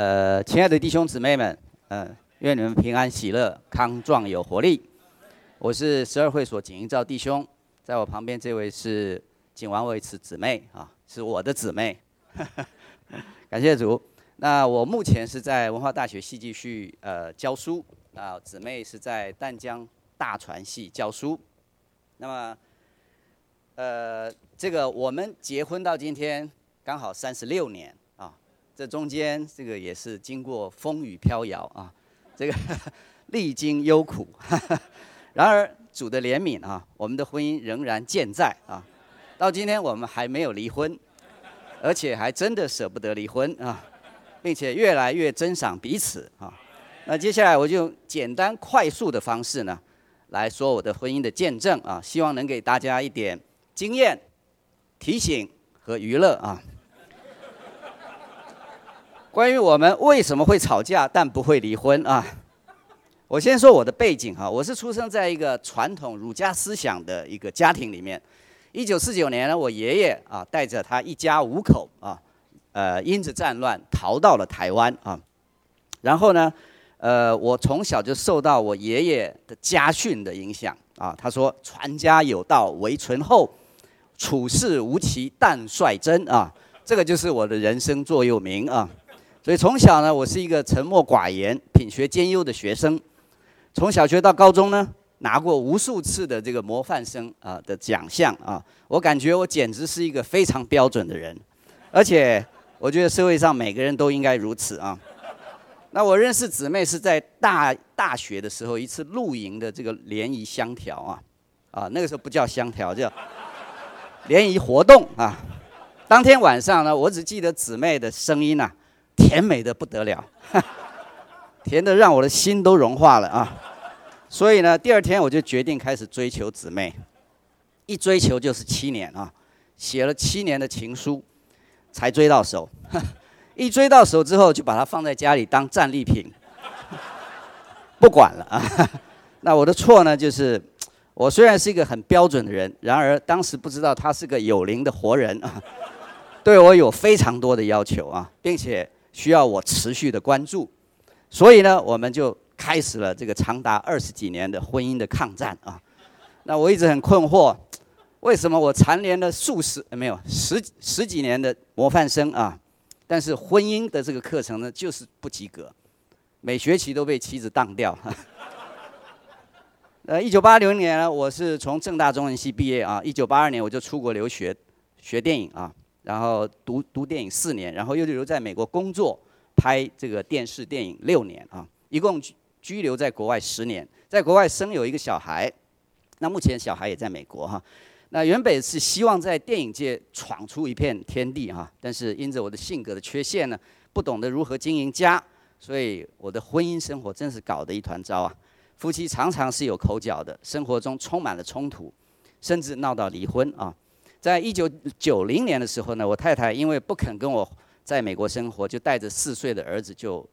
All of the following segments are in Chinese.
呃，亲爱的弟兄姊妹们，嗯，愿你们平安喜乐，康壮有活力。我是十二会所景英照弟兄，在我旁边这位是景王维慈姊妹啊，是我的姊妹。感谢主。那我目前是在文化大学戏剧系呃教书，啊，姊妹是在淡江大传系教书。那么，呃，这个我们结婚到今天刚好三十六年。这中间，这个也是经过风雨飘摇啊，这个 历经忧苦。然而主的怜悯啊，我们的婚姻仍然健在啊。到今天我们还没有离婚，而且还真的舍不得离婚啊，并且越来越珍赏彼此啊。那接下来我就简单快速的方式呢，来说我的婚姻的见证啊，希望能给大家一点经验、提醒和娱乐啊。关于我们为什么会吵架但不会离婚啊？我先说我的背景哈，我是出生在一个传统儒家思想的一个家庭里面。一九四九年呢，我爷爷啊带着他一家五口啊，呃，因着战乱逃到了台湾啊。然后呢，呃，我从小就受到我爷爷的家训的影响啊。他说：“传家有道，唯存厚；处世无奇，但率真。”啊，这个就是我的人生座右铭啊。所以从小呢，我是一个沉默寡言、品学兼优的学生。从小学到高中呢，拿过无数次的这个模范生啊的奖项啊。我感觉我简直是一个非常标准的人，而且我觉得社会上每个人都应该如此啊。那我认识姊妹是在大大学的时候一次露营的这个联谊香条啊，啊那个时候不叫香条，叫联谊活动啊。当天晚上呢，我只记得姊妹的声音呐。甜美的不得了，甜的让我的心都融化了啊！所以呢，第二天我就决定开始追求姊妹，一追求就是七年啊，写了七年的情书才追到手，一追到手之后就把它放在家里当战利品，不管了啊！那我的错呢，就是我虽然是一个很标准的人，然而当时不知道他是个有灵的活人啊，对我有非常多的要求啊，并且。需要我持续的关注，所以呢，我们就开始了这个长达二十几年的婚姻的抗战啊。那我一直很困惑，为什么我蝉联了数十没有十十几年的模范生啊，但是婚姻的这个课程呢，就是不及格，每学期都被妻子当掉。呃，一九八零年呢，我是从正大中文系毕业啊，一九八二年我就出国留学学电影啊。然后读读电影四年，然后又留在美国工作，拍这个电视电影六年啊，一共居留在国外十年，在国外生有一个小孩，那目前小孩也在美国哈。那原本是希望在电影界闯出一片天地哈，但是因着我的性格的缺陷呢，不懂得如何经营家，所以我的婚姻生活真是搞得一团糟啊。夫妻常常是有口角的，生活中充满了冲突，甚至闹到离婚啊。在一九九零年的时候呢，我太太因为不肯跟我在美国生活，就带着四岁的儿子就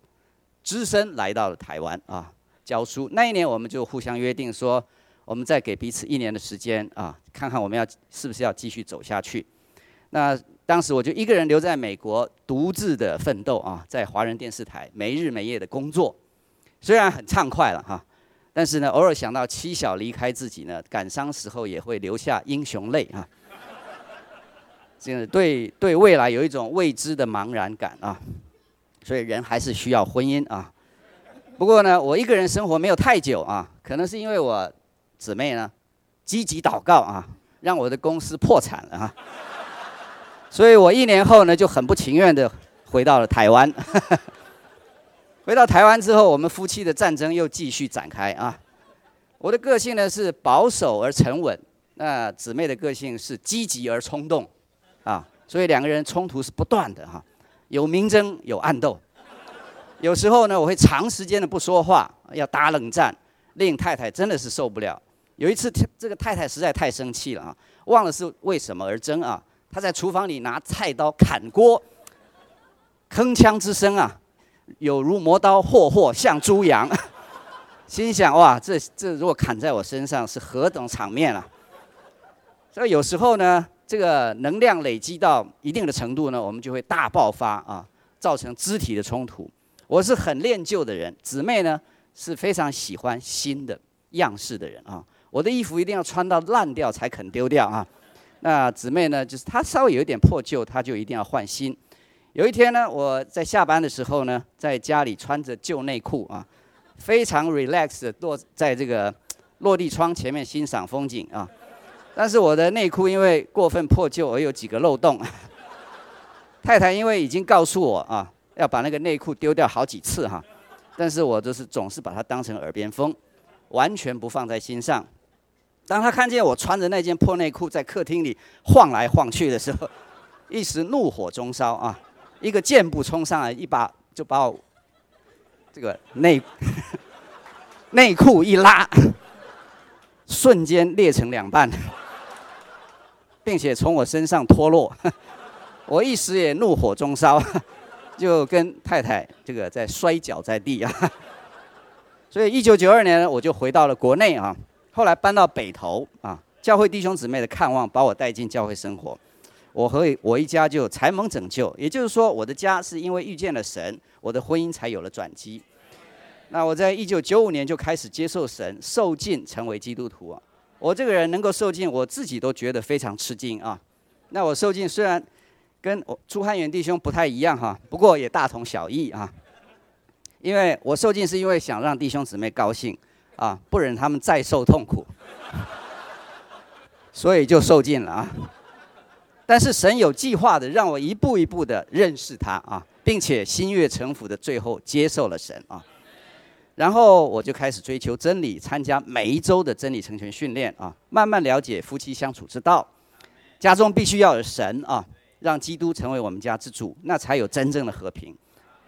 只身来到了台湾啊教书。那一年我们就互相约定说，我们再给彼此一年的时间啊，看看我们要是不是要继续走下去。那当时我就一个人留在美国，独自的奋斗啊，在华人电视台没日没夜的工作，虽然很畅快了哈，但是呢，偶尔想到妻小离开自己呢，感伤时候也会流下英雄泪啊。对对未来有一种未知的茫然感啊，所以人还是需要婚姻啊。不过呢，我一个人生活没有太久啊，可能是因为我姊妹呢积极祷告啊，让我的公司破产了啊。所以我一年后呢就很不情愿的回到了台湾。回到台湾之后，我们夫妻的战争又继续展开啊。我的个性呢是保守而沉稳，那姊妹的个性是积极而冲动。啊，所以两个人冲突是不断的哈，有明争有暗斗，有时候呢我会长时间的不说话，要打冷战，令太太真的是受不了。有一次这个太太实在太生气了啊，忘了是为什么而争啊，她在厨房里拿菜刀砍锅，铿锵之声啊，有如磨刀霍霍向猪羊，心想哇，这这如果砍在我身上是何等场面啊！所以有时候呢。这个能量累积到一定的程度呢，我们就会大爆发啊，造成肢体的冲突。我是很恋旧的人，姊妹呢是非常喜欢新的样式的人啊。我的衣服一定要穿到烂掉才肯丢掉啊。那姊妹呢，就是她稍微有一点破旧，她就一定要换新。有一天呢，我在下班的时候呢，在家里穿着旧内裤啊，非常 relax 的落在这个落地窗前面欣赏风景啊。但是我的内裤因为过分破旧而有几个漏洞。太太因为已经告诉我啊，要把那个内裤丢掉好几次哈，但是我就是总是把它当成耳边风，完全不放在心上。当他看见我穿着那件破内裤在客厅里晃来晃去的时候，一时怒火中烧啊，一个箭步冲上来，一把就把我这个内 内裤一拉，瞬间裂成两半，并且从我身上脱落。我一时也怒火中烧，就跟太太这个在摔跤在地啊。所以一九九二年我就回到了国内啊。后来搬到北投啊，教会弟兄姊妹的看望把我带进教会生活，我和我一家就才蒙拯救。也就是说，我的家是因为遇见了神，我的婚姻才有了转机。那我在一九九五年就开始接受神，受尽成为基督徒啊。我这个人能够受尽，我自己都觉得非常吃惊啊。那我受尽虽然跟我朱汉元弟兄不太一样哈，不过也大同小异啊。因为我受尽是因为想让弟兄姊妹高兴。啊，不忍他们再受痛苦，所以就受尽了啊。但是神有计划的让我一步一步的认识他啊，并且心悦诚服的最后接受了神啊。然后我就开始追求真理，参加每一周的真理成全训练啊，慢慢了解夫妻相处之道。家中必须要有神啊，让基督成为我们家之主，那才有真正的和平，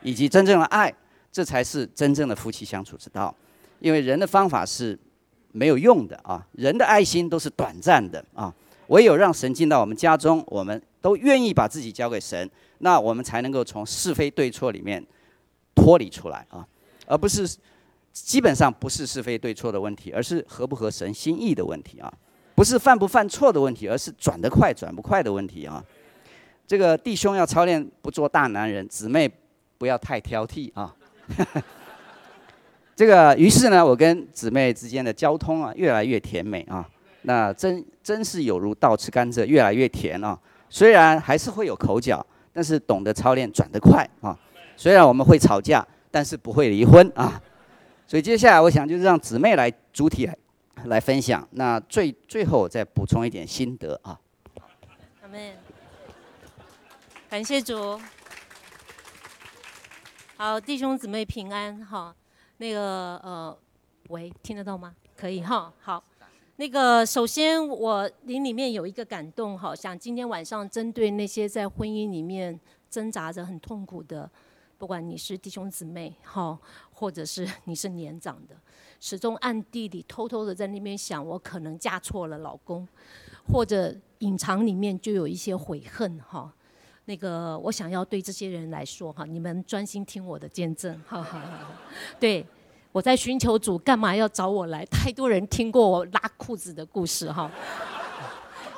以及真正的爱，这才是真正的夫妻相处之道。因为人的方法是没有用的啊，人的爱心都是短暂的啊，唯有让神进到我们家中，我们都愿意把自己交给神，那我们才能够从是非对错里面脱离出来啊，而不是基本上不是是非对错的问题，而是合不合神心意的问题啊，不是犯不犯错的问题，而是转得快转不快的问题啊。这个弟兄要操练不做大男人，姊妹不要太挑剔啊。这个于是呢，我跟姊妹之间的交通啊，越来越甜美啊。那真真是有如倒吃甘蔗，越来越甜啊。虽然还是会有口角，但是懂得操练，转得快啊。虽然我们会吵架，但是不会离婚啊。所以接下来我想就是让姊妹来主体来来分享。那最最后再补充一点心得啊。阿门。感谢主。好，弟兄姊妹平安哈。那个呃，喂，听得到吗？可以哈，好。那个首先我灵里面有一个感动哈，想今天晚上针对那些在婚姻里面挣扎着很痛苦的，不管你是弟兄姊妹哈，或者是你是年长的，始终暗地里偷偷的在那边想，我可能嫁错了老公，或者隐藏里面就有一些悔恨哈。那个，我想要对这些人来说，哈，你们专心听我的见证，哈哈。对，我在寻求主，干嘛要找我来？太多人听过我拉裤子的故事，哈，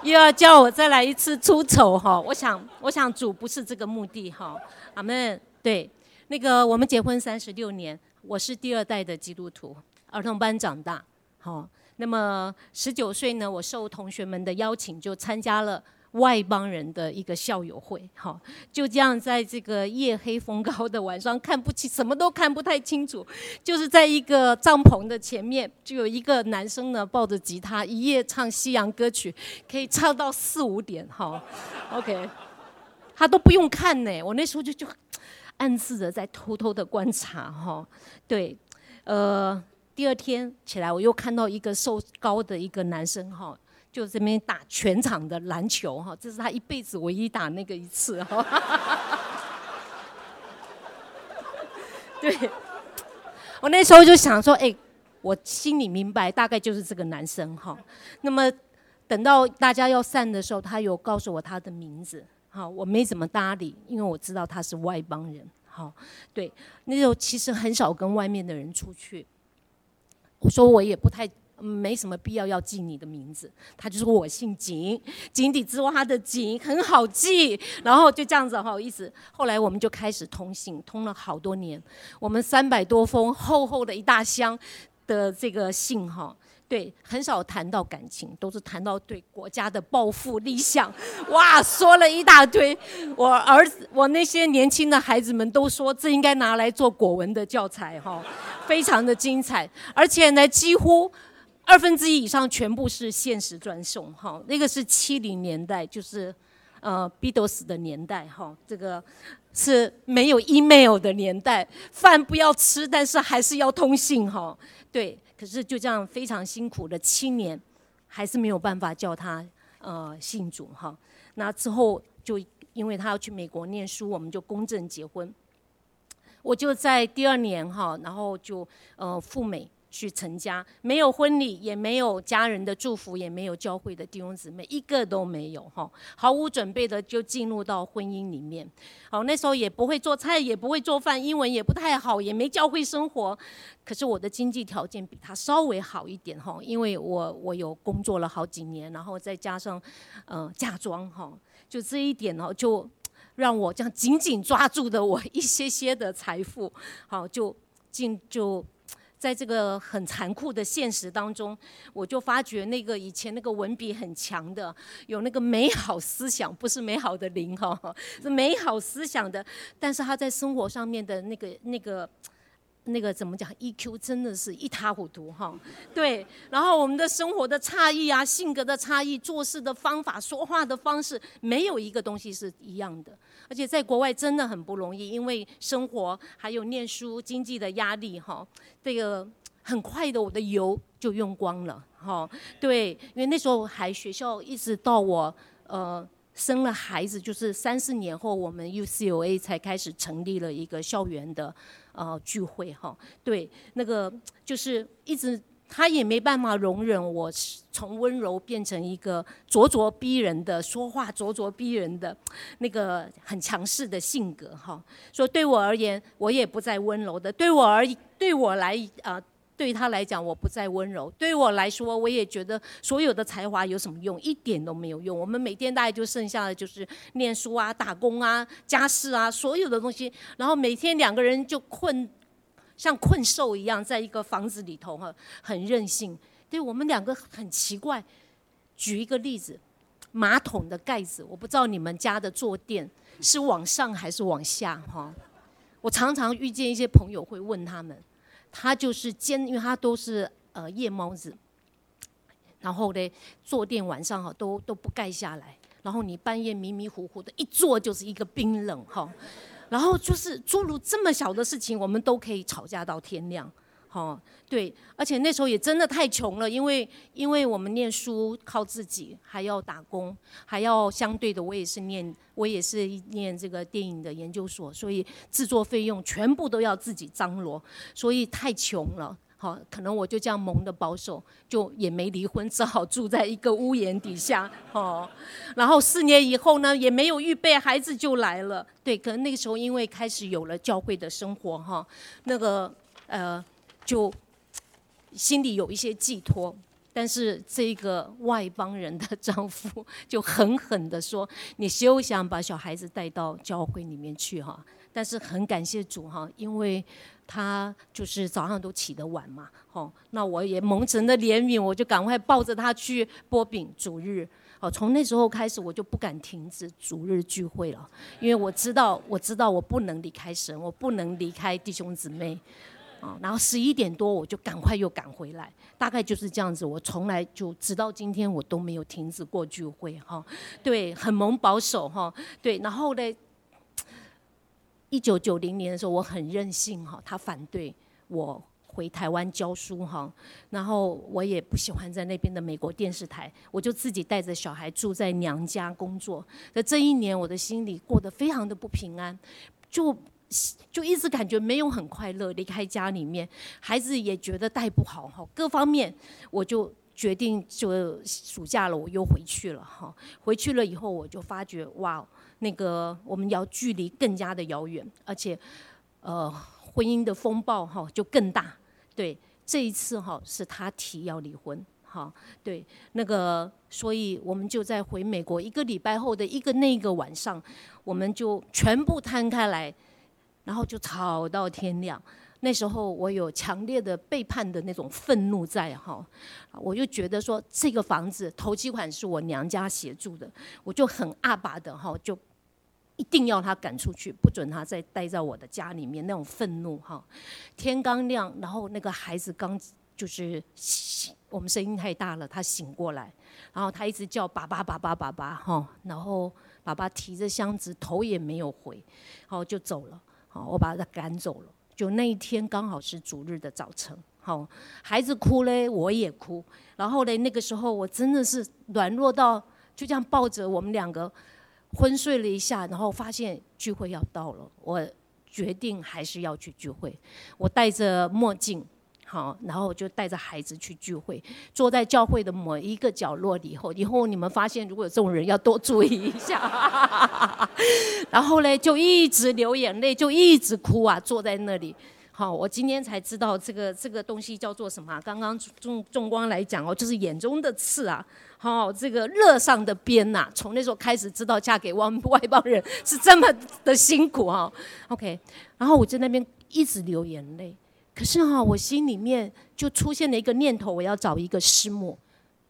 又要叫我再来一次出丑，哈。我想，我想主不是这个目的，哈。阿门。对，那个我们结婚三十六年，我是第二代的基督徒，儿童班长大，好。那么十九岁呢，我受同学们的邀请，就参加了。外邦人的一个校友会，哈，就这样在这个夜黑风高的晚上，看不清，什么都看不太清楚，就是在一个帐篷的前面，就有一个男生呢抱着吉他，一夜唱西洋歌曲，可以唱到四五点，哈，OK，他都不用看呢，我那时候就就暗自的在偷偷的观察，哈，对，呃，第二天起来，我又看到一个瘦高的一个男生，哈。就这边打全场的篮球哈，这是他一辈子唯一打那个一次哈。对，我那时候就想说，哎，我心里明白，大概就是这个男生哈。那么等到大家要散的时候，他有告诉我他的名字，好，我没怎么搭理，因为我知道他是外邦人。好，对，那时候其实很少跟外面的人出去。我说我也不太。没什么必要要记你的名字。他就说我姓井，井底之蛙的井很好记，然后就这样子哈，意思。后来我们就开始通信，通了好多年，我们三百多封厚厚的一大箱的这个信哈。对，很少谈到感情，都是谈到对国家的抱负、理想。哇，说了一大堆。我儿子，我那些年轻的孩子们都说，这应该拿来做国文的教材哈，非常的精彩。而且呢，几乎二分之一以上全部是现实专送哈。那个是七零年代，就是呃 Beatles 的年代哈。这个是没有 email 的年代，饭不要吃，但是还是要通信哈。对。可是就这样非常辛苦的七年，还是没有办法叫他呃信主哈。那之后就因为他要去美国念书，我们就公证结婚。我就在第二年哈，然后就呃赴美。去成家，没有婚礼，也没有家人的祝福，也没有教会的弟兄姊妹，一个都没有哈，毫无准备的就进入到婚姻里面。好，那时候也不会做菜，也不会做饭，英文也不太好，也没教会生活。可是我的经济条件比他稍微好一点哈，因为我我有工作了好几年，然后再加上呃嫁妆哈，就这一点哦，就让我这样紧紧抓住的我一些些的财富，好就进就。在这个很残酷的现实当中，我就发觉那个以前那个文笔很强的，有那个美好思想，不是美好的灵哈，是美好思想的，但是他在生活上面的那个那个。那个怎么讲？EQ 真的是一塌糊涂哈。对，然后我们的生活的差异啊，性格的差异，做事的方法，说话的方式，没有一个东西是一样的。而且在国外真的很不容易，因为生活还有念书、经济的压力哈。这个很快的，我的油就用光了哈。对，因为那时候还学校，一直到我呃生了孩子，就是三四年后，我们 UCLA 才开始成立了一个校园的。呃，聚会哈，对，那个就是一直他也没办法容忍我从温柔变成一个咄咄逼人的说话，咄咄逼人的那个很强势的性格哈。说对我而言，我也不再温柔的，对我而对我来啊。对他来讲，我不再温柔；对我来说，我也觉得所有的才华有什么用？一点都没有用。我们每天大概就剩下的就是念书啊、打工啊、家事啊，所有的东西。然后每天两个人就困，像困兽一样，在一个房子里头哈，很任性。对我们两个很奇怪。举一个例子，马桶的盖子，我不知道你们家的坐垫是往上还是往下哈。我常常遇见一些朋友会问他们。他就是尖，因为他都是呃夜猫子，然后呢坐垫晚上哈都都不盖下来，然后你半夜迷迷糊糊的一坐就是一个冰冷哈，然后就是诸如这么小的事情，我们都可以吵架到天亮。哦，对，而且那时候也真的太穷了，因为因为我们念书靠自己，还要打工，还要相对的，我也是念我也是念这个电影的研究所，所以制作费用全部都要自己张罗，所以太穷了。好，可能我就这样蒙的保守，就也没离婚，只好住在一个屋檐底下。哦，然后四年以后呢，也没有预备，孩子就来了。对，可能那个时候因为开始有了教会的生活，哈，那个呃。就心里有一些寄托，但是这个外邦人的丈夫就狠狠的说：“你休想把小孩子带到教会里面去哈！”但是很感谢主哈，因为他就是早上都起得晚嘛，哦，那我也蒙神的怜悯，我就赶快抱着他去波饼主日。哦，从那时候开始，我就不敢停止主日聚会了，因为我知道，我知道我不能离开神，我不能离开弟兄姊妹。啊，然后十一点多我就赶快又赶回来，大概就是这样子。我从来就直到今天我都没有停止过聚会哈，对，很蒙保守哈，对。然后呢，一九九零年的时候我很任性哈，他反对我回台湾教书哈，然后我也不喜欢在那边的美国电视台，我就自己带着小孩住在娘家工作。在这一年，我的心里过得非常的不平安，就。就一直感觉没有很快乐，离开家里面，孩子也觉得带不好哈，各方面我就决定就暑假了，我又回去了哈。回去了以后，我就发觉哇，那个我们要距离更加的遥远，而且呃婚姻的风暴哈就更大，对，这一次哈是他提要离婚，哈，对，那个，所以我们就在回美国一个礼拜后的一个那个晚上，我们就全部摊开来，然后就吵到天亮。那时候我有强烈的背叛的那种愤怒在哈，我就觉得说这个房子头期款是我娘家协助的，我就很阿爸的哈，就一定要他赶出去，不准他再待在我的家里面，那种愤怒哈。天刚亮，然后那个孩子刚就是我们声音太大了，他醒过来，然后他一直叫爸爸爸爸爸爸哈，然后爸爸提着箱子头也没有回，好就走了，好我把他赶走了。就那一天刚好是主日的早晨，好，孩子哭嘞，我也哭。然后嘞，那个时候我真的是软弱到就这样抱着我们两个昏睡了一下，然后发现聚会要到了，我决定还是要去聚会。我戴着墨镜。好，然后就带着孩子去聚会，坐在教会的某一个角落里。后，以后你们发现如果有这种人，要多注意一下。然后呢，就一直流眼泪，就一直哭啊，坐在那里。好，我今天才知道这个这个东西叫做什么。刚刚纵纵光来讲哦，就是眼中的刺啊。好，这个热上的鞭呐。从那时候开始知道嫁给外外邦人是这么的辛苦哈。OK，然后我在那边一直流眼泪。可是哈，我心里面就出现了一个念头，我要找一个师母，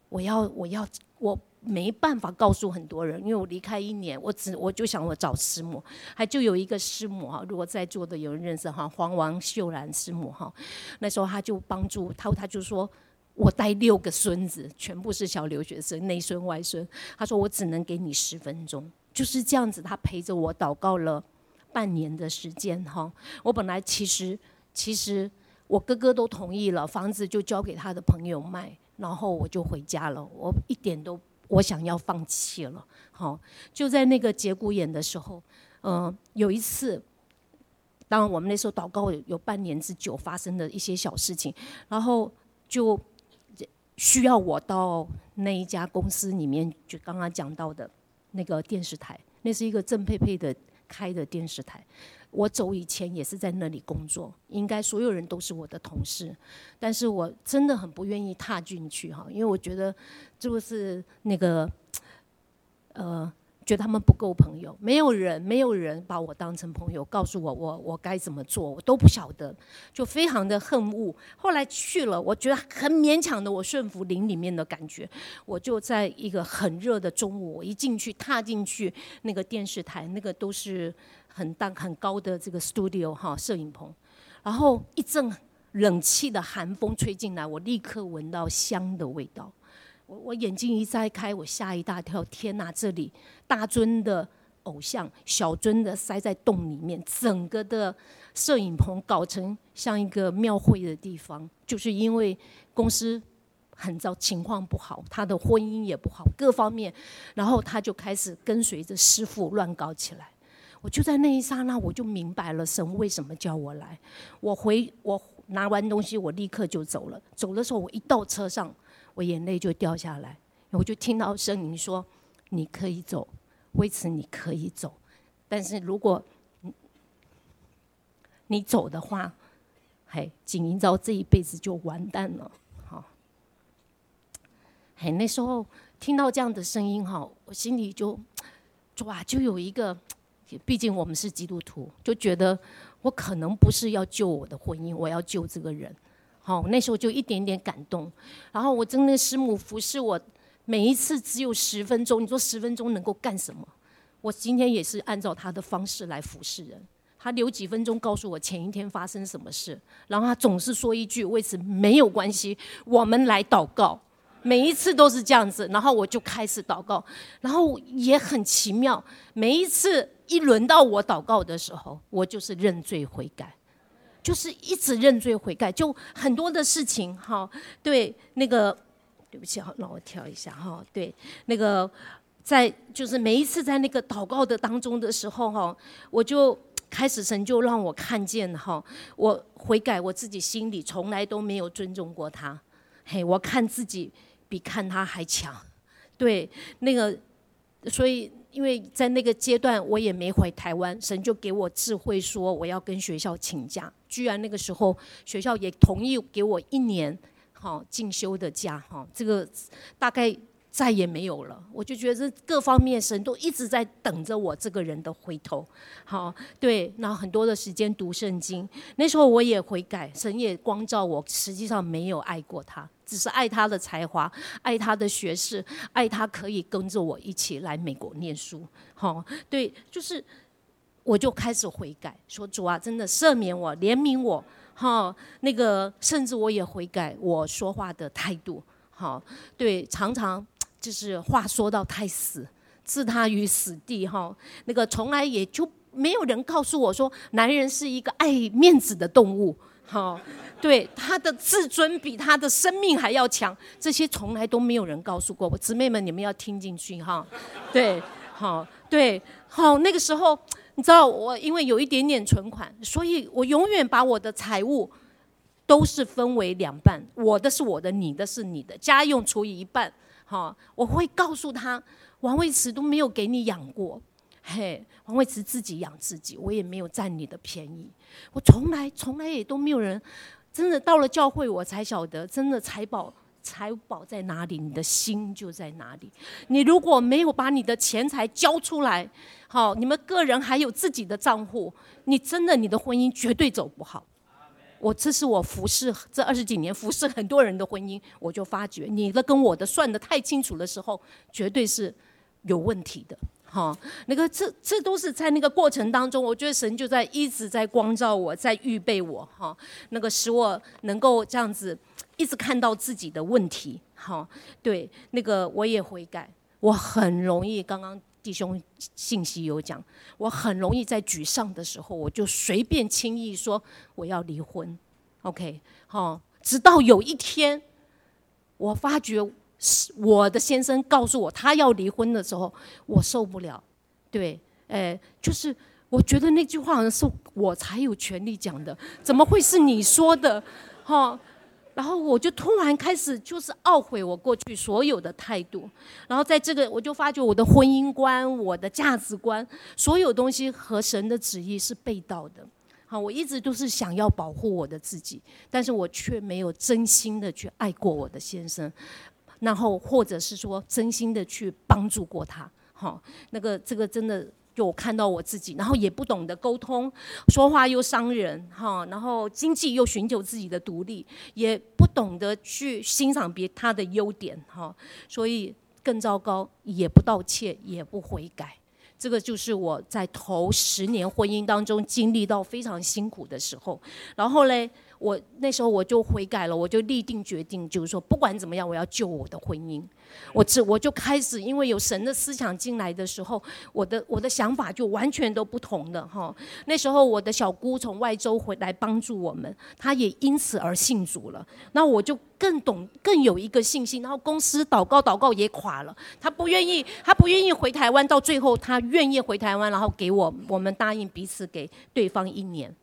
我要，我要，我没办法告诉很多人，因为我离开一年，我只我就想我找师母，还就有一个师母哈，如果在座的有人认识哈，黄王秀兰师母哈，那时候他就帮助他，他就说我带六个孙子，全部是小留学生，内孙外孙，他说我只能给你十分钟，就是这样子，他陪着我祷告了半年的时间哈，我本来其实其实。我哥哥都同意了，房子就交给他的朋友卖，然后我就回家了。我一点都我想要放弃了。好，就在那个节骨眼的时候，嗯，有一次，当然我们那时候祷告有半年之久发生的一些小事情，然后就需要我到那一家公司里面，就刚刚讲到的那个电视台，那是一个郑佩佩的开的电视台。我走以前也是在那里工作，应该所有人都是我的同事，但是我真的很不愿意踏进去哈，因为我觉得就是那个，呃。觉得他们不够朋友，没有人，没有人把我当成朋友，告诉我我我该怎么做，我都不晓得，就非常的恨恶。后来去了，我觉得很勉强的，我顺服灵里面的感觉。我就在一个很热的中午，我一进去，踏进去那个电视台，那个都是很大很高的这个 studio 哈摄影棚，然后一阵冷气的寒风吹进来，我立刻闻到香的味道。我我眼睛一摘开，我吓一大跳！天哪，这里大尊的偶像，小尊的塞在洞里面，整个的摄影棚搞成像一个庙会的地方。就是因为公司很糟，情况不好，他的婚姻也不好，各方面，然后他就开始跟随着师傅乱搞起来。我就在那一刹那，我就明白了神为什么叫我来。我回我拿完东西，我立刻就走了。走的时候，我一到车上。我眼泪就掉下来，我就听到声音说：“你可以走，为此你可以走，但是如果你你走的话，嘿，景英昭这一辈子就完蛋了。”好，嘿，那时候听到这样的声音哈，我心里就哇，就有一个，毕竟我们是基督徒，就觉得我可能不是要救我的婚姻，我要救这个人。好，那时候就一点点感动，然后我真的师母服侍我，每一次只有十分钟。你说十分钟能够干什么？我今天也是按照他的方式来服侍人。他留几分钟告诉我前一天发生什么事，然后他总是说一句：“为此没有关系，我们来祷告。”每一次都是这样子，然后我就开始祷告，然后也很奇妙。每一次一轮到我祷告的时候，我就是认罪悔改。就是一直认罪悔改，就很多的事情哈。对，那个对不起哈，让我跳一下哈。对，那个在就是每一次在那个祷告的当中的时候哈，我就开始神就让我看见哈，我悔改我自己心里从来都没有尊重过他，嘿，我看自己比看他还强。对，那个所以。因为在那个阶段，我也没回台湾，神就给我智慧说，我要跟学校请假居然那个时候学校也同意给我一年好进修的假哈，这个大概。再也没有了，我就觉得各方面神都一直在等着我这个人的回头。好，对，那很多的时间读圣经，那时候我也悔改，神也光照我，实际上没有爱过他，只是爱他的才华，爱他的学识，爱他可以跟着我一起来美国念书。好，对，就是我就开始悔改，说主啊，真的赦免我，怜悯我。哈，那个甚至我也悔改我说话的态度。好，对，常常。就是话说到太死，置他于死地哈。那个从来也就没有人告诉我说，男人是一个爱面子的动物，哈。对他的自尊比他的生命还要强，这些从来都没有人告诉过我。姊妹们，你们要听进去哈。对，好，对，好。那个时候，你知道我因为有一点点存款，所以我永远把我的财物都是分为两半，我的是我的，你的是你的，家用除以一半。好，我会告诉他，王卫慈都没有给你养过，嘿，王卫慈自己养自己，我也没有占你的便宜，我从来从来也都没有人，真的到了教会我才晓得，真的财宝财宝在哪里，你的心就在哪里。你如果没有把你的钱财交出来，好，你们个人还有自己的账户，你真的你的婚姻绝对走不好。我这是我服侍这二十几年服侍很多人的婚姻，我就发觉你的跟我的算的太清楚的时候，绝对是有问题的。哈，那个这这都是在那个过程当中，我觉得神就在一直在光照我，在预备我。哈，那个使我能够这样子一直看到自己的问题。哈，对，那个我也悔改，我很容易刚刚。弟兄信息有讲，我很容易在沮丧的时候，我就随便轻易说我要离婚，OK，好，直到有一天，我发觉我的先生告诉我他要离婚的时候，我受不了，对，哎，就是我觉得那句话好像是我才有权利讲的，怎么会是你说的，哈？然后我就突然开始就是懊悔我过去所有的态度，然后在这个我就发觉我的婚姻观、我的价值观，所有东西和神的旨意是背道的。好，我一直都是想要保护我的自己，但是我却没有真心的去爱过我的先生，然后或者是说真心的去帮助过他。好，那个这个真的。就我看到我自己，然后也不懂得沟通，说话又伤人哈，然后经济又寻求自己的独立，也不懂得去欣赏别他的优点哈，所以更糟糕，也不道歉，也不悔改，这个就是我在头十年婚姻当中经历到非常辛苦的时候，然后嘞。我那时候我就悔改了，我就立定决定，就是说不管怎么样，我要救我的婚姻。我这我就开始，因为有神的思想进来的时候，我的我的想法就完全都不同的哈。那时候我的小姑从外州回来帮助我们，她也因此而信主了。那我就更懂，更有一个信心。然后公司祷告祷告也垮了，他不愿意，他不愿意回台湾。到最后他愿意回台湾，然后给我我们答应彼此给对方一年。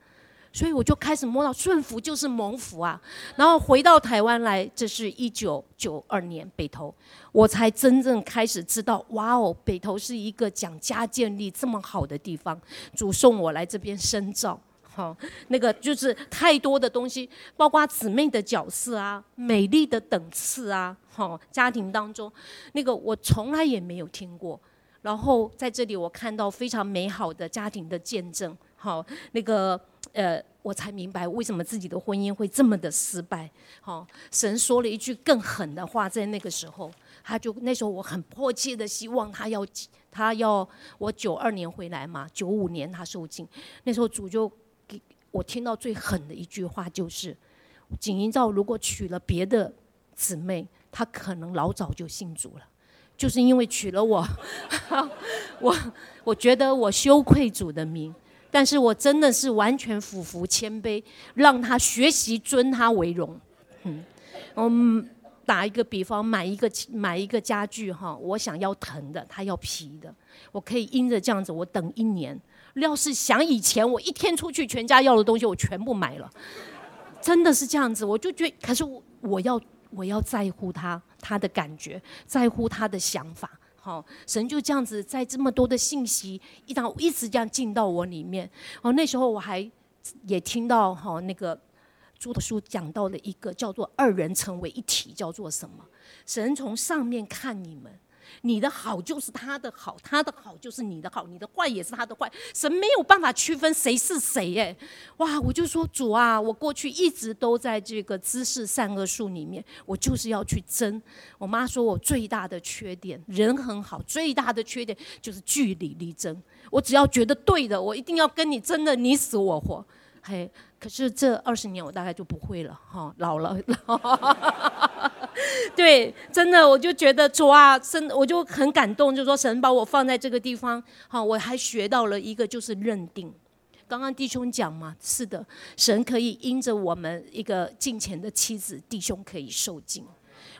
所以我就开始摸到顺服就是蒙福啊，然后回到台湾来，这是一九九二年北投，我才真正开始知道，哇哦，北投是一个讲家建立这么好的地方，主送我来这边深造，好，那个就是太多的东西，包括姊妹的角色啊，美丽的等次啊，好，家庭当中。那个我从来也没有听过，然后在这里我看到非常美好的家庭的见证，好，那个。呃，我才明白为什么自己的婚姻会这么的失败。好，神说了一句更狠的话，在那个时候，他就那时候我很迫切的希望他要他要我九二年回来嘛，九五年他受尽。那时候主就给我听到最狠的一句话就是：景英照如果娶了别的姊妹，他可能老早就信主了，就是因为娶了我，我我觉得我羞愧主的名。但是我真的是完全俯伏谦卑，让他学习尊他为荣。嗯，嗯，打一个比方，买一个买一个家具哈，我想要藤的，他要皮的，我可以因着这样子，我等一年。要是想以前，我一天出去，全家要的东西我全部买了，真的是这样子。我就觉，可是我我要我要在乎他他的感觉，在乎他的想法。好，神就这样子在这么多的信息一直一直这样进到我里面。哦，那时候我还也听到哈那个主的书讲到了一个叫做二人成为一体，叫做什么？神从上面看你们。你的好就是他的好，他的好就是你的好，你的坏也是他的坏。神没有办法区分谁是谁，耶，哇！我就说主啊，我过去一直都在这个知识善恶树里面，我就是要去争。我妈说我最大的缺点，人很好，最大的缺点就是据理力争。我只要觉得对的，我一定要跟你争的你死我活。嘿，可是这二十年我大概就不会了，哈，老了。对，真的，我就觉得主啊，真，我就很感动，就说神把我放在这个地方，好，我还学到了一个就是认定。刚刚弟兄讲嘛，是的，神可以因着我们一个敬虔的妻子，弟兄可以受敬。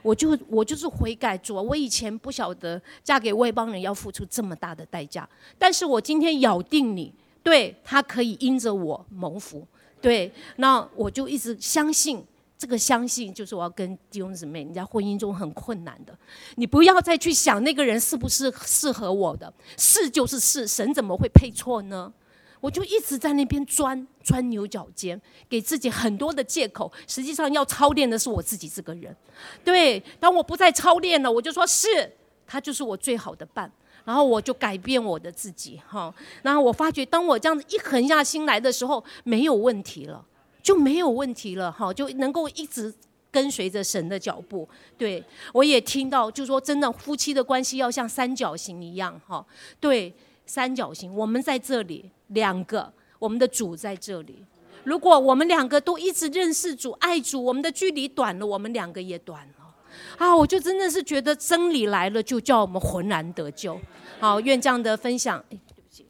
我就我就是悔改主啊，我以前不晓得嫁给外邦人要付出这么大的代价，但是我今天咬定你，对他可以因着我蒙福，对，那我就一直相信。这个相信就是我要跟弟兄姊妹，你在婚姻中很困难的，你不要再去想那个人是不是适合我的，是就是是，神怎么会配错呢？我就一直在那边钻钻牛角尖，给自己很多的借口。实际上要操练的是我自己这个人。对，当我不再操练了，我就说是他就是我最好的伴，然后我就改变我的自己哈。然后我发觉，当我这样子一狠下心来的时候，没有问题了。就没有问题了哈，就能够一直跟随着神的脚步。对我也听到，就说真的，夫妻的关系要像三角形一样哈。对，三角形，我们在这里两个，我们的主在这里。如果我们两个都一直认识主、爱主，我们的距离短了，我们两个也短了。啊，我就真的是觉得真理来了，就叫我们浑然得救。好，愿这样的分享。哎，对不起。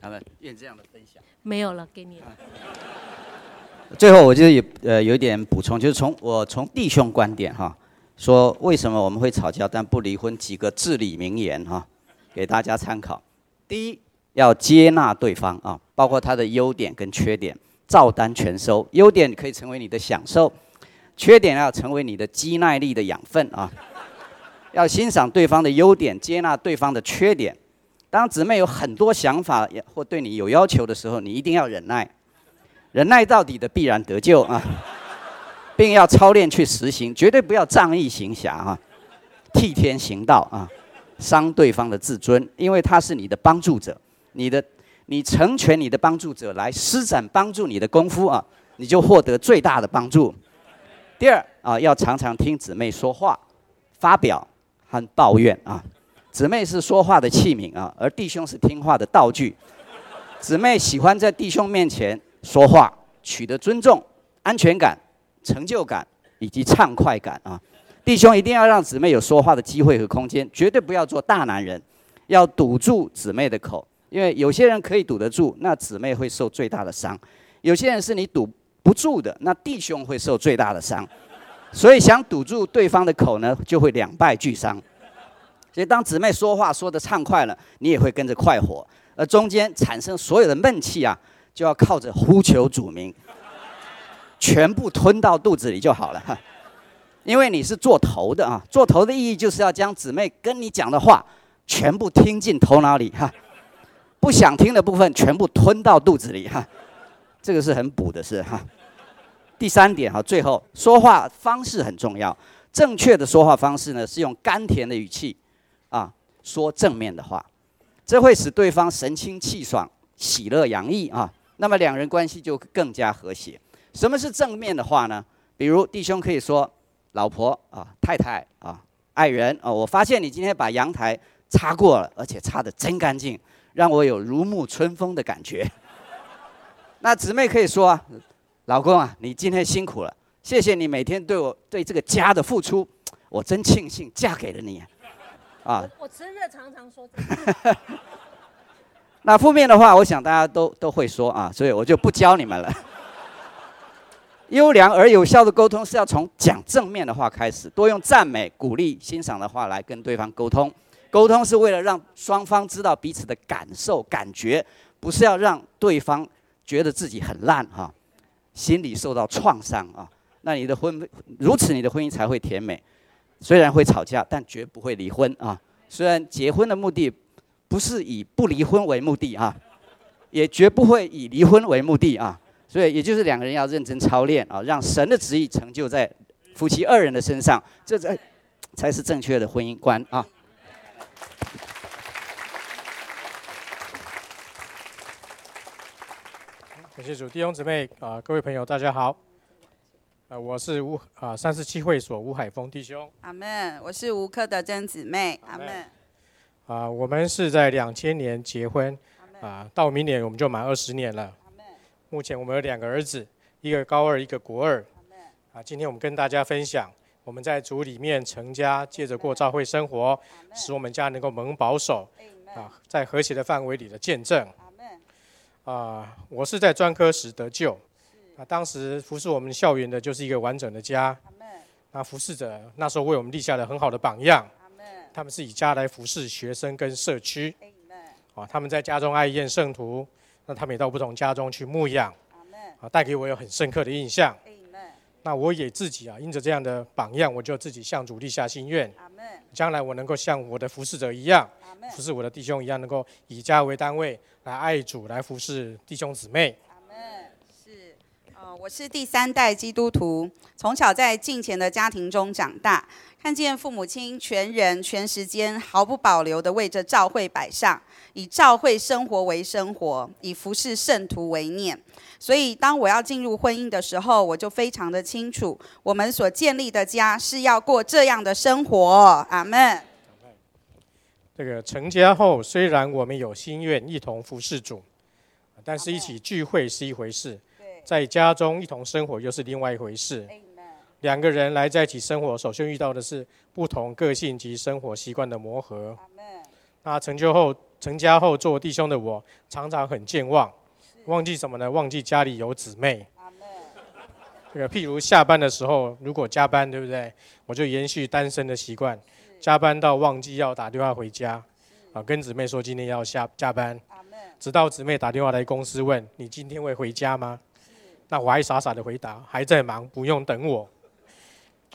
他们愿这样的分享。没有了，给你了。最后，我就有呃有点补充，就是从我从弟兄观点哈，说为什么我们会吵架但不离婚几个至理名言哈，给大家参考。第一，要接纳对方啊，包括他的优点跟缺点，照单全收。优点可以成为你的享受，缺点要成为你的肌耐力的养分啊。要欣赏对方的优点，接纳对方的缺点。当姊妹有很多想法或对你有要求的时候，你一定要忍耐。忍耐到底的必然得救啊，并要操练去实行，绝对不要仗义行侠啊，替天行道啊，伤对方的自尊，因为他是你的帮助者，你的你成全你的帮助者来施展帮助你的功夫啊，你就获得最大的帮助。第二啊，要常常听姊妹说话、发表和抱怨啊，姊妹是说话的器皿啊，而弟兄是听话的道具。姊妹喜欢在弟兄面前。说话取得尊重、安全感、成就感以及畅快感啊！弟兄一定要让姊妹有说话的机会和空间，绝对不要做大男人，要堵住姊妹的口，因为有些人可以堵得住，那姊妹会受最大的伤；有些人是你堵不住的，那弟兄会受最大的伤。所以想堵住对方的口呢，就会两败俱伤。所以当姊妹说话说得畅快了，你也会跟着快活，而中间产生所有的闷气啊！就要靠着呼求主名，全部吞到肚子里就好了。因为你是做头的啊，做头的意义就是要将姊妹跟你讲的话全部听进头脑里哈，不想听的部分全部吞到肚子里哈。这个是很补的事哈。第三点哈，最后说话方式很重要，正确的说话方式呢是用甘甜的语气啊说正面的话，这会使对方神清气爽、喜乐洋溢啊。那么两人关系就更加和谐。什么是正面的话呢？比如弟兄可以说：“老婆啊，太太啊，爱人啊，我发现你今天把阳台擦过了，而且擦得真干净，让我有如沐春风的感觉。”那姊妹可以说：“老公啊，你今天辛苦了，谢谢你每天对我对这个家的付出，我真庆幸嫁给了你。”啊，我真的常常说。那负面的话，我想大家都都会说啊，所以我就不教你们了。优良而有效的沟通是要从讲正面的话开始，多用赞美、鼓励、欣赏的话来跟对方沟通。沟通是为了让双方知道彼此的感受、感觉，不是要让对方觉得自己很烂哈，心里受到创伤啊。那你的婚如此，你的婚姻才会甜美。虽然会吵架，但绝不会离婚啊。虽然结婚的目的。不是以不离婚为目的啊，也绝不会以离婚为目的啊。所以也就是两个人要认真操练啊，让神的旨意成就在夫妻二人的身上，这才才是正确的婚姻观啊。感谢主，弟兄姊妹啊，各位朋友，大家好。呃，我是吴啊三十七会所吴海峰弟兄。阿门。我是吴克的曾姊妹。阿门。啊，我们是在两千年结婚，啊，到明年我们就满二十年了。目前我们有两个儿子，一个高二，一个国二。啊，今天我们跟大家分享我们在主里面成家，借着过教会生活，使我们家能够蒙保守。啊，在和谐的范围里的见证。啊，我是在专科时得救，啊，当时服侍我们校园的就是一个完整的家，那服侍者那时候为我们立下了很好的榜样，他们是以家来服侍学生跟社区，啊，他们在家中爱宴圣徒，那他们也到不同家中去牧养，啊，带给我有很深刻的印象，那我也自己啊，因着这样的榜样，我就自己向主立下心愿，将来我能够像我的服侍者一样，服侍我的弟兄一样，能够以家为单位。来爱主，来服侍弟兄姊妹。是，呃，我是第三代基督徒，从小在敬虔的家庭中长大，看见父母亲全人全时间毫不保留的为着教会摆上，以教会生活为生活，以服侍圣徒为念。所以，当我要进入婚姻的时候，我就非常的清楚，我们所建立的家是要过这样的生活。阿门。这个成家后，虽然我们有心愿一同服侍主，但是一起聚会是一回事，在家中一同生活又是另外一回事。两个人来在一起生活，首先遇到的是不同个性及生活习惯的磨合。那成就后、成家后做弟兄的我，常常很健忘，忘记什么呢？忘记家里有姊妹。这个譬如下班的时候，如果加班，对不对？我就延续单身的习惯。加班到忘记要打电话回家，啊，跟姊妹说今天要下加班，直到姊妹打电话来公司问你今天会回家吗？那我还傻傻的回答还在忙，不用等我。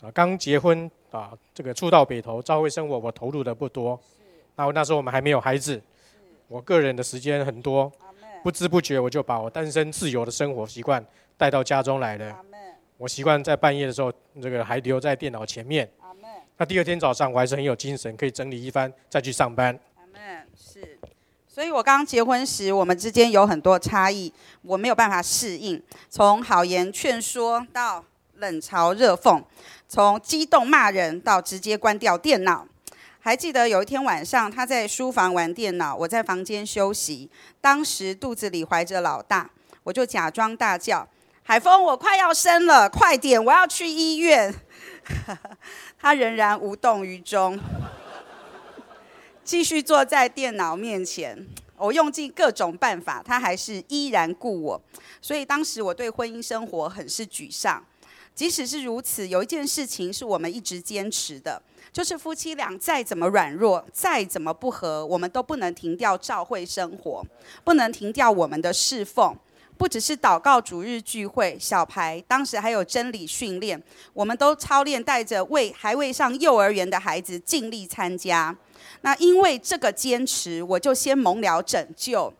啊，刚结婚啊，这个初到北投，朝会生活我投入的不多，然后那时候我们还没有孩子，我个人的时间很多，不知不觉我就把我单身自由的生活习惯带到家中来了。我习惯在半夜的时候，这个还留在电脑前面。那第二天早上我还是很有精神，可以整理一番再去上班。是，所以我刚结婚时，我们之间有很多差异，我没有办法适应。从好言劝说到冷嘲热讽，从激动骂人到直接关掉电脑。还记得有一天晚上，他在书房玩电脑，我在房间休息。当时肚子里怀着老大，我就假装大叫：“海峰，我快要生了，快点，我要去医院。”他仍然无动于衷，继续坐在电脑面前。我用尽各种办法，他还是依然顾我。所以当时我对婚姻生活很是沮丧。即使是如此，有一件事情是我们一直坚持的，就是夫妻俩再怎么软弱，再怎么不和，我们都不能停掉教会生活，不能停掉我们的侍奉。不只是祷告主日聚会小牌，当时还有真理训练，我们都操练带着未还未上幼儿园的孩子尽力参加。那因为这个坚持，我就先蒙了拯救。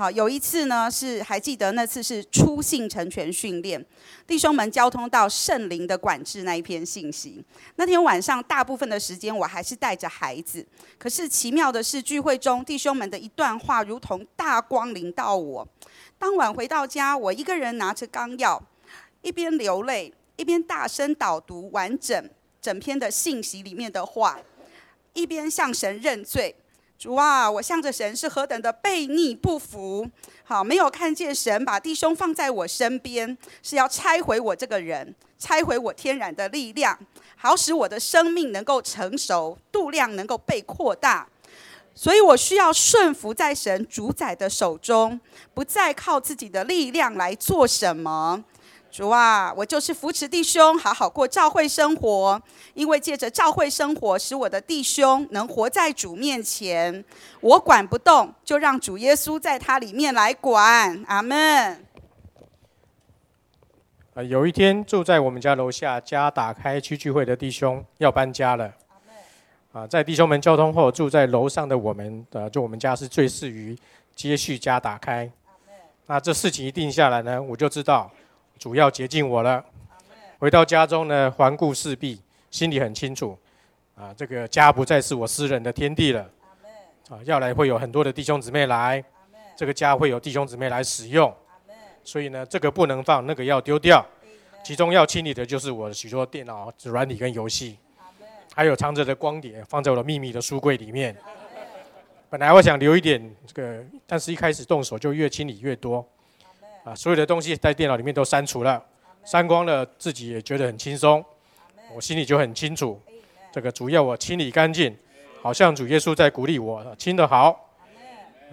好，有一次呢，是还记得那次是初信成全训练，弟兄们交通到圣灵的管制那一篇信息。那天晚上大部分的时间我还是带着孩子，可是奇妙的是聚会中弟兄们的一段话，如同大光临到我。当晚回到家，我一个人拿着纲要，一边流泪，一边大声导读完整整篇的信息里面的话，一边向神认罪。主啊，我向着神是何等的悖逆不服！好，没有看见神把弟兄放在我身边，是要拆毁我这个人，拆毁我天然的力量，好使我的生命能够成熟，度量能够被扩大。所以我需要顺服在神主宰的手中，不再靠自己的力量来做什么。主啊，我就是扶持弟兄，好好过教会生活。因为借着教会生活，使我的弟兄能活在主面前。我管不动，就让主耶稣在他里面来管。阿门。啊，有一天住在我们家楼下家打开区聚会的弟兄要搬家了。啊，在弟兄们交通后，住在楼上的我们，呃，就我们家是最适于接续家打开。那这事情一定下来呢，我就知道主要接近我了。回到家中呢，环顾四壁，心里很清楚，啊，这个家不再是我私人的天地了。啊，要来会有很多的弟兄姊妹来，这个家会有弟兄姊妹来使用。所以呢，这个不能放，那个要丢掉。其中要清理的就是我许多电脑软体跟游戏，还有藏着的光碟，放在我的秘密的书柜里面。本来我想留一点这个，但是一开始动手就越清理越多，啊，所有的东西在电脑里面都删除了，删光了，自己也觉得很轻松，我心里就很清楚，这个主要我清理干净，好像主耶稣在鼓励我清得好。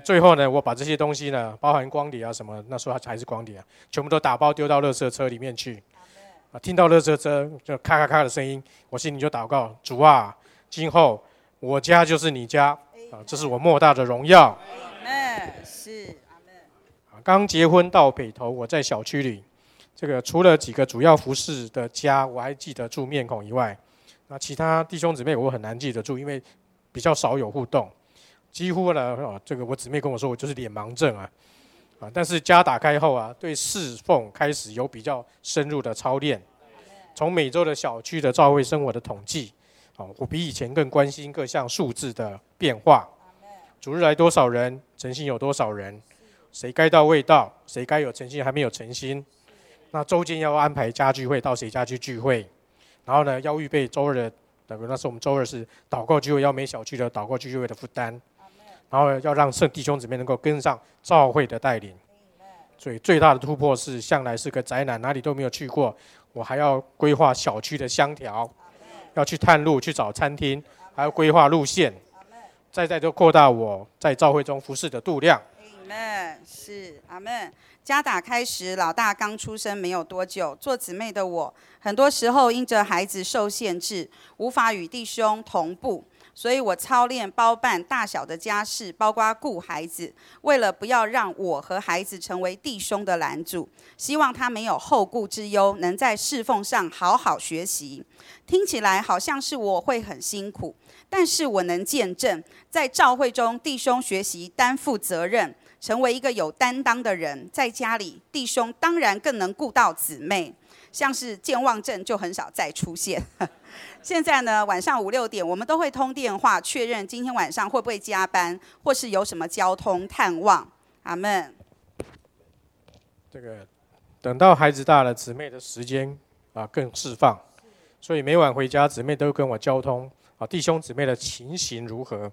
最后呢，我把这些东西呢，包含光碟啊什么，那时候还是光碟啊，全部都打包丢到垃圾车里面去，啊，听到垃圾车就咔咔咔的声音，我心里就祷告，主啊，今后我家就是你家。啊，这是我莫大的荣耀。刚结婚到北投，我在小区里，这个除了几个主要服饰的家，我还记得住面孔以外，那其他弟兄姊妹我很难记得住，因为比较少有互动，几乎呢，啊，这个我姊妹跟我说，我就是脸盲症啊，啊，但是家打开后啊，对侍奉开始有比较深入的操练，从每周的小区的照会生活的统计。好，我比以前更关心各项数字的变化。主日来多少人，诚信有多少人，谁该到未到，谁该有诚心还没有诚心。那周间要安排家聚会，到谁家去聚会？然后呢，要预备周二的，等于那是我们周二是祷告聚会，要每小区的祷告聚会的负担。然后要让圣弟兄姊妹能够跟上召会的带领。所以最大的突破是，向来是个宅男，哪里都没有去过，我还要规划小区的香条。要去探路，去找餐厅，还要规划路线，再再就扩大我在教会中服侍的度量。阿门，是阿门。家打开时，老大刚出生没有多久，做姊妹的我，很多时候因着孩子受限制，无法与弟兄同步。所以我操练包办大小的家事，包括顾孩子。为了不要让我和孩子成为弟兄的拦阻，希望他没有后顾之忧，能在侍奉上好好学习。听起来好像是我会很辛苦，但是我能见证，在教会中弟兄学习担负责任，成为一个有担当的人。在家里，弟兄当然更能顾到姊妹。像是健忘症就很少再出现。现在呢，晚上五六点，我们都会通电话确认今天晚上会不会加班，或是有什么交通探望。阿门。这个等到孩子大了，姊妹的时间啊更释放，所以每晚回家，姊妹都跟我交通啊，弟兄姊妹的情形如何？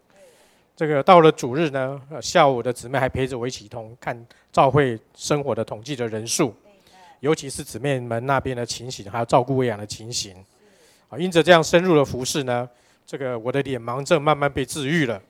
这个到了主日呢，下午的姊妹还陪着我一起同看教会生活的统计的人数。尤其是姊妹们那边的情形，还有照顾喂养的情形，啊，因着这样深入的服饰呢，这个我的脸盲症慢慢被治愈了。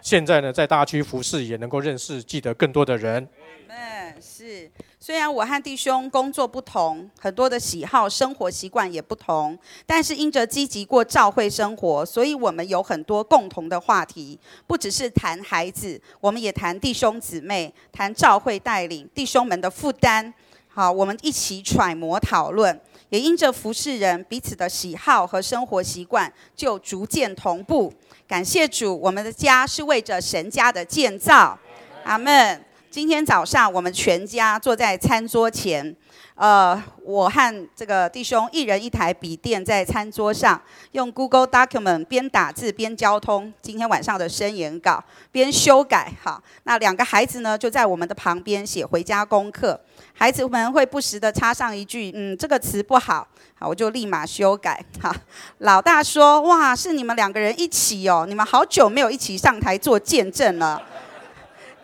现在呢，在大区服饰也能够认识、记得更多的人。嗯，是。虽然我和弟兄工作不同，很多的喜好、生活习惯也不同，但是因着积极过教会生活，所以我们有很多共同的话题。不只是谈孩子，我们也谈弟兄姊妹，谈教会带领弟兄们的负担。好，我们一起揣摩讨论，也因着服侍人彼此的喜好和生活习惯，就逐渐同步。感谢主，我们的家是为着神家的建造。阿门。今天早上，我们全家坐在餐桌前。呃，我和这个弟兄一人一台笔电在餐桌上，用 Google Document 边打字边交通今天晚上的申言稿，边修改。好，那两个孩子呢，就在我们的旁边写回家功课。孩子们会不时的插上一句：“嗯，这个词不好。”好，我就立马修改。好，老大说：“哇，是你们两个人一起哦，你们好久没有一起上台做见证了。”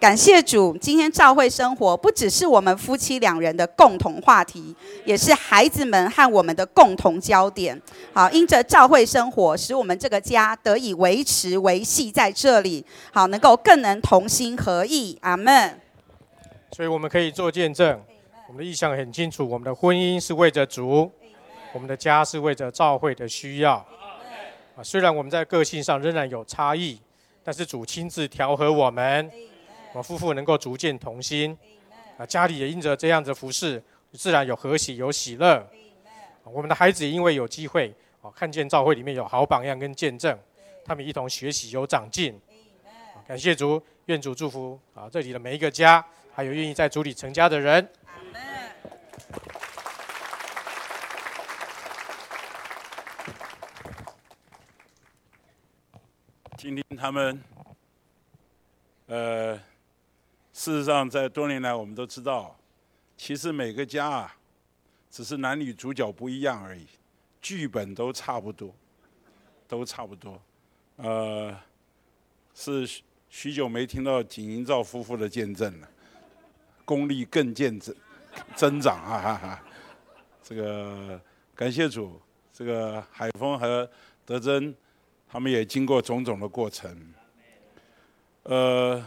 感谢主，今天教会生活不只是我们夫妻两人的共同话题，也是孩子们和我们的共同焦点。好，因着教会生活，使我们这个家得以维持维系在这里，好，能够更能同心合意。阿门。所以我们可以做见证，我们的意向很清楚，我们的婚姻是为着主，我们的家是为着教会的需要。啊，虽然我们在个性上仍然有差异，但是主亲自调和我们。我夫妇能够逐渐同心，啊，家里也因着这样子服侍，自然有和喜有喜乐。我们的孩子也因为有机会，啊，看见教会里面有好榜样跟见证，他们一同学习有长进。感谢主，愿主祝福啊，这里的每一个家。还有愿意在主里成家的人。今天他们，呃，事实上在多年来我们都知道，其实每个家啊，只是男女主角不一样而已，剧本都差不多，都差不多。呃，是许久没听到景英照夫妇的见证了，功力更见增增长啊！哈哈，这个感谢主，这个海峰和德珍。他们也经过种种的过程。呃，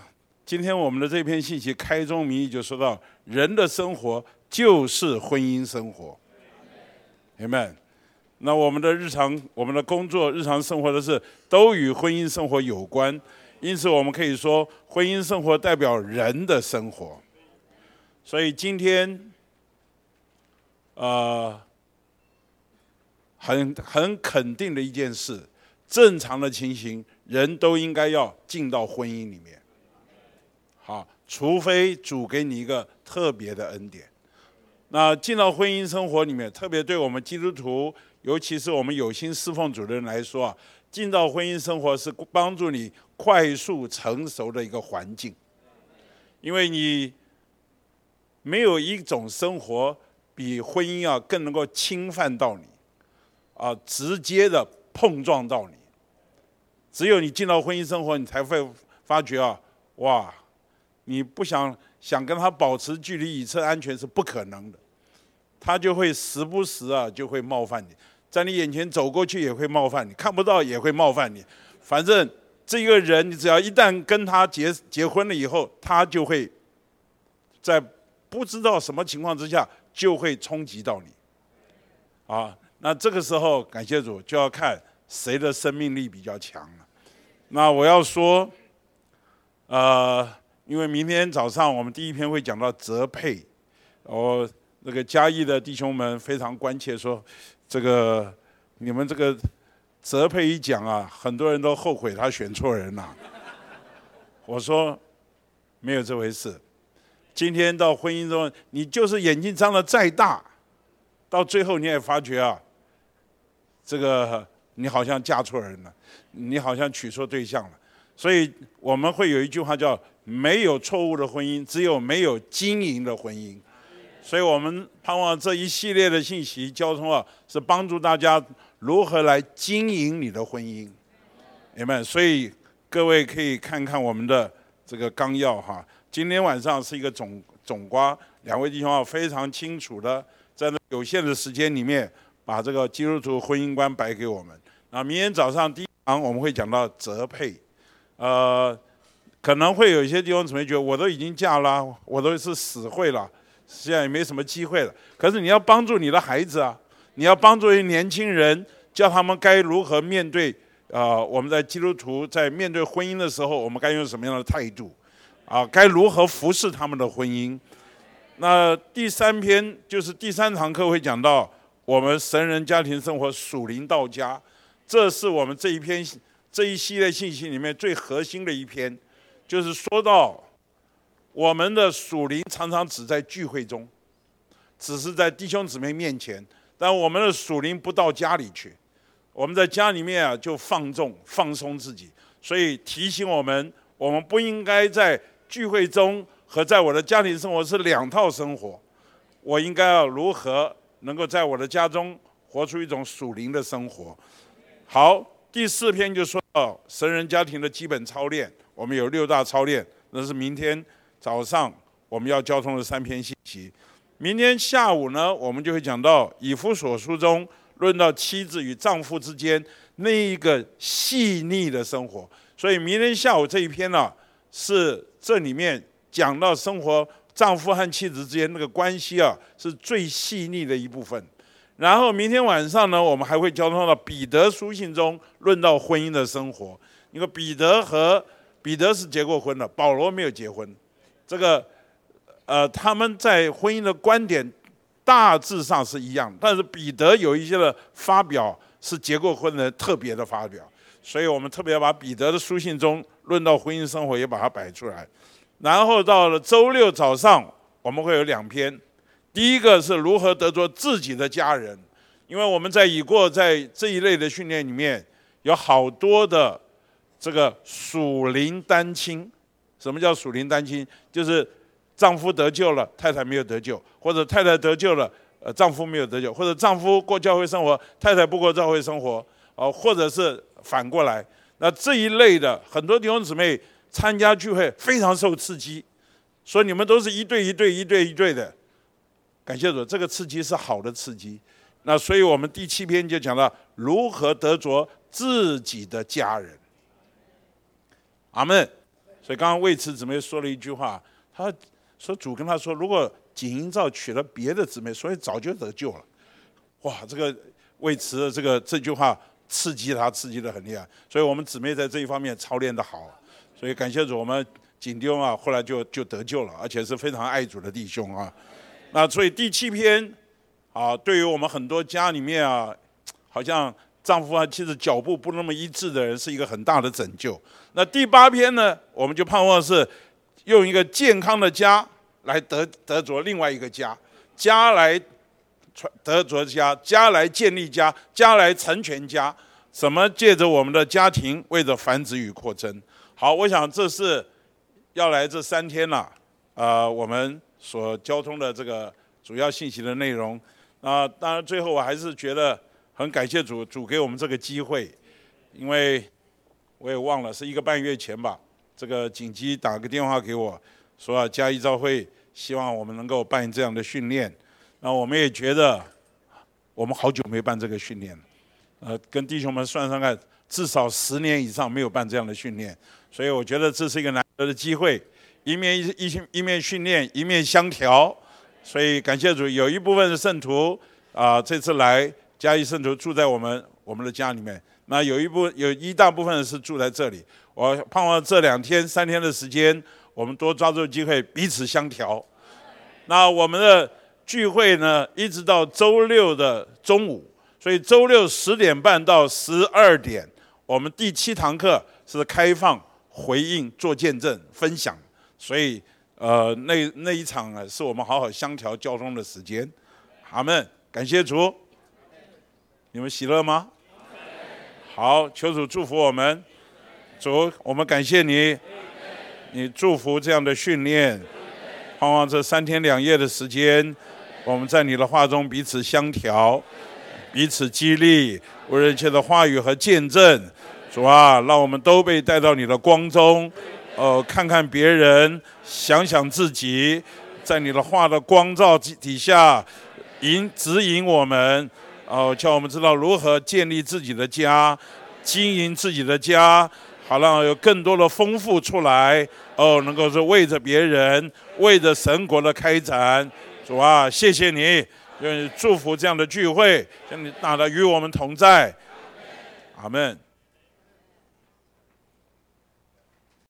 今天我们的这篇信息开宗明义就说到，人的生活就是婚姻生活。Amen。那我们的日常、我们的工作、日常生活的事，都与婚姻生活有关。因此，我们可以说，婚姻生活代表人的生活。所以今天，呃，很很肯定的一件事。正常的情形，人都应该要进到婚姻里面。好，除非主给你一个特别的恩典。那进到婚姻生活里面，特别对我们基督徒，尤其是我们有心侍奉主的人来说啊，进到婚姻生活是帮助你快速成熟的一个环境。因为你没有一种生活比婚姻啊更能够侵犯到你，啊，直接的碰撞到你。只有你进到婚姻生活，你才会发觉啊，哇，你不想想跟他保持距离以测安全是不可能的，他就会时不时啊就会冒犯你，在你眼前走过去也会冒犯你，看不到也会冒犯你，反正这个人你只要一旦跟他结结婚了以后，他就会在不知道什么情况之下就会冲击到你，啊，那这个时候感谢主就要看谁的生命力比较强了。那我要说，呃，因为明天早上我们第一篇会讲到泽配，我那个嘉义的弟兄们非常关切，说这个你们这个泽配一讲啊，很多人都后悔他选错人了。我说没有这回事，今天到婚姻中，你就是眼睛张得再大，到最后你也发觉啊，这个。你好像嫁错人了，你好像娶错对象了，所以我们会有一句话叫“没有错误的婚姻，只有没有经营的婚姻”。所以我们盼望这一系列的信息交通啊，是帮助大家如何来经营你的婚姻，明白？所以各位可以看看我们的这个纲要哈。今天晚上是一个总总瓜，两位弟兄啊非常清楚的在那有限的时间里面，把这个基督徒婚姻观摆给我们。那明天早上第一堂我们会讲到择配，呃，可能会有一些地方姊妹觉得我都已经嫁了，我都是死会了，现在也没什么机会了。可是你要帮助你的孩子啊，你要帮助一些年轻人，教他们该如何面对啊，我们在基督徒在面对婚姻的时候，我们该用什么样的态度啊？该如何服侍他们的婚姻？那第三篇就是第三堂课会讲到我们神人家庭生活属灵到家。这是我们这一篇这一系列信息里面最核心的一篇，就是说到我们的属灵常常只在聚会中，只是在弟兄姊妹面前，但我们的属灵不到家里去。我们在家里面啊，就放纵放松自己，所以提醒我们，我们不应该在聚会中和在我的家庭生活是两套生活。我应该要如何能够在我的家中活出一种属灵的生活？好，第四篇就说哦神人家庭的基本操练，我们有六大操练，那是明天早上我们要交通的三篇信息。明天下午呢，我们就会讲到以夫所书中论到妻子与丈夫之间那一个细腻的生活。所以明天下午这一篇呢，是这里面讲到生活丈夫和妻子之间那个关系啊，是最细腻的一部分。然后明天晚上呢，我们还会交通到彼得书信中论到婚姻的生活。因为彼得和彼得是结过婚的，保罗没有结婚。这个，呃，他们在婚姻的观点大致上是一样，但是彼得有一些的发表是结过婚的特别的发表，所以我们特别把彼得的书信中论到婚姻生活也把它摆出来。然后到了周六早上，我们会有两篇。第一个是如何得着自己的家人，因为我们在已过在这一类的训练里面，有好多的这个属灵单亲。什么叫属灵单亲？就是丈夫得救了，太太没有得救，或者太太得救了，呃，丈夫没有得救，或者丈夫过教会生活，太太不过教会生活，哦，或者是反过来。那这一类的很多弟兄姊妹参加聚会非常受刺激，说你们都是一对一对一对一对的。感谢主，这个刺激是好的刺激。那所以我们第七篇就讲到如何得着自己的家人。阿门。所以刚刚魏慈姊妹说了一句话，他说主跟他说，如果景英照娶了别的姊妹，所以早就得救了。哇，这个魏慈的这个这句话刺激他，刺激的很厉害。所以我们姊妹在这一方面操练的好。所以感谢主，我们景丢啊，后来就就得救了，而且是非常爱主的弟兄啊。那所以第七篇啊，对于我们很多家里面啊，好像。丈夫和妻子脚步不那么一致的人，是一个很大的拯救。那第八篇呢，我们就盼望是用一个健康的家来得得着另外一个家，家来传得着家，家来建立家，家来成全家。什么借着我们的家庭，为着繁殖与扩增？好，我想这是要来这三天了，呃，我们所交通的这个主要信息的内容。啊，当然最后我还是觉得。很感谢主，主给我们这个机会，因为我也忘了是一个半月前吧，这个紧急打个电话给我，说啊，加一召会希望我们能够办这样的训练，那我们也觉得我们好久没办这个训练了，呃，跟弟兄们算算看，至少十年以上没有办这样的训练，所以我觉得这是一个难得的机会，一面一一一面训练，一面相调，所以感谢主，有一部分的圣徒啊，这次来。嘉义圣徒住在我们我们的家里面，那有一部有一大部分是住在这里。我盼望这两天三天的时间，我们多抓住机会彼此相调。那我们的聚会呢，一直到周六的中午，所以周六十点半到十二点，我们第七堂课是开放回应、做见证、分享。所以呃，那那一场啊，是我们好好相调交通的时间。阿门，感谢主。你们喜乐吗？好，求主祝福我们。主，我们感谢你，你祝福这样的训练。盼望这三天两夜的时间，我们在你的话中彼此相调，彼此激励，无人切的话语和见证。主啊，让我们都被带到你的光中。呃，看看别人，想想自己，在你的话的光照底下，引指引我们。哦，叫我们知道如何建立自己的家，经营自己的家，好让有更多的丰富出来。哦，能够是为着别人，为着神国的开展。主啊，谢谢你，愿祝福这样的聚会，愿你大的与我们同在。阿门。